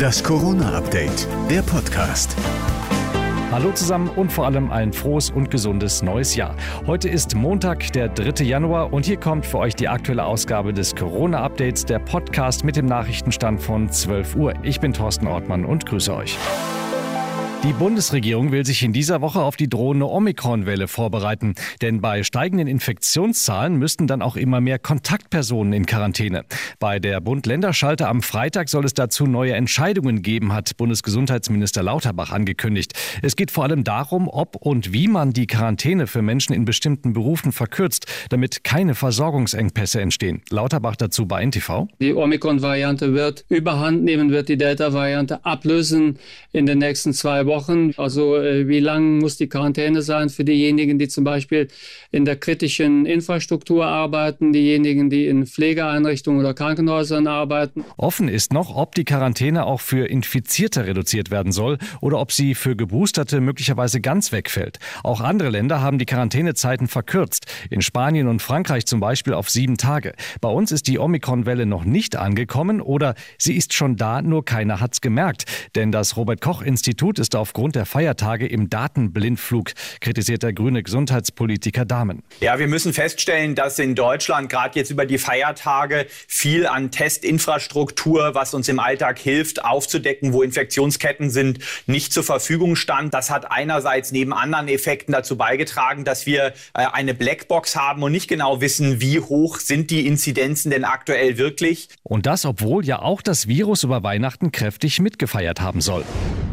Das Corona-Update, der Podcast. Hallo zusammen und vor allem ein frohes und gesundes neues Jahr. Heute ist Montag, der 3. Januar und hier kommt für euch die aktuelle Ausgabe des Corona-Updates, der Podcast mit dem Nachrichtenstand von 12 Uhr. Ich bin Thorsten Ortmann und grüße euch. Die Bundesregierung will sich in dieser Woche auf die drohende Omikron-Welle vorbereiten. Denn bei steigenden Infektionszahlen müssten dann auch immer mehr Kontaktpersonen in Quarantäne. Bei der Bund-Länder-Schalte am Freitag soll es dazu neue Entscheidungen geben, hat Bundesgesundheitsminister Lauterbach angekündigt. Es geht vor allem darum, ob und wie man die Quarantäne für Menschen in bestimmten Berufen verkürzt, damit keine Versorgungsengpässe entstehen. Lauterbach dazu bei NTV. Die Omikron-Variante wird überhand nehmen, wird die Delta-Variante ablösen in den nächsten zwei Wochen. Wochen. Also äh, wie lang muss die Quarantäne sein für diejenigen, die zum Beispiel in der kritischen Infrastruktur arbeiten, diejenigen, die in Pflegeeinrichtungen oder Krankenhäusern arbeiten. Offen ist noch, ob die Quarantäne auch für Infizierte reduziert werden soll oder ob sie für Geboosterte möglicherweise ganz wegfällt. Auch andere Länder haben die Quarantänezeiten verkürzt. In Spanien und Frankreich zum Beispiel auf sieben Tage. Bei uns ist die Omikron-Welle noch nicht angekommen oder sie ist schon da, nur keiner hat's gemerkt. Denn das Robert-Koch-Institut ist aufgrund der Feiertage im Datenblindflug, kritisiert der grüne Gesundheitspolitiker Dahmen. Ja, wir müssen feststellen, dass in Deutschland gerade jetzt über die Feiertage viel an Testinfrastruktur, was uns im Alltag hilft, aufzudecken, wo Infektionsketten sind, nicht zur Verfügung stand. Das hat einerseits neben anderen Effekten dazu beigetragen, dass wir äh, eine Blackbox haben und nicht genau wissen, wie hoch sind die Inzidenzen denn aktuell wirklich. Und das, obwohl ja auch das Virus über Weihnachten kräftig mitgefeiert haben soll.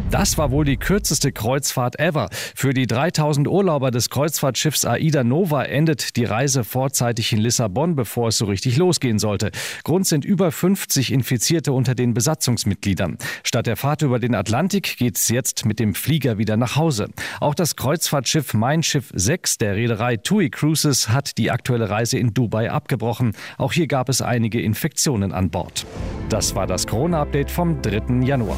Das war wohl die kürzeste Kreuzfahrt ever. Für die 3000 Urlauber des Kreuzfahrtschiffs Aida Nova endet die Reise vorzeitig in Lissabon, bevor es so richtig losgehen sollte. Grund sind über 50 Infizierte unter den Besatzungsmitgliedern. Statt der Fahrt über den Atlantik geht es jetzt mit dem Flieger wieder nach Hause. Auch das Kreuzfahrtschiff Mein Schiff 6 der Reederei TUI Cruises hat die aktuelle Reise in Dubai abgebrochen. Auch hier gab es einige Infektionen an Bord. Das war das Corona-Update vom 3. Januar.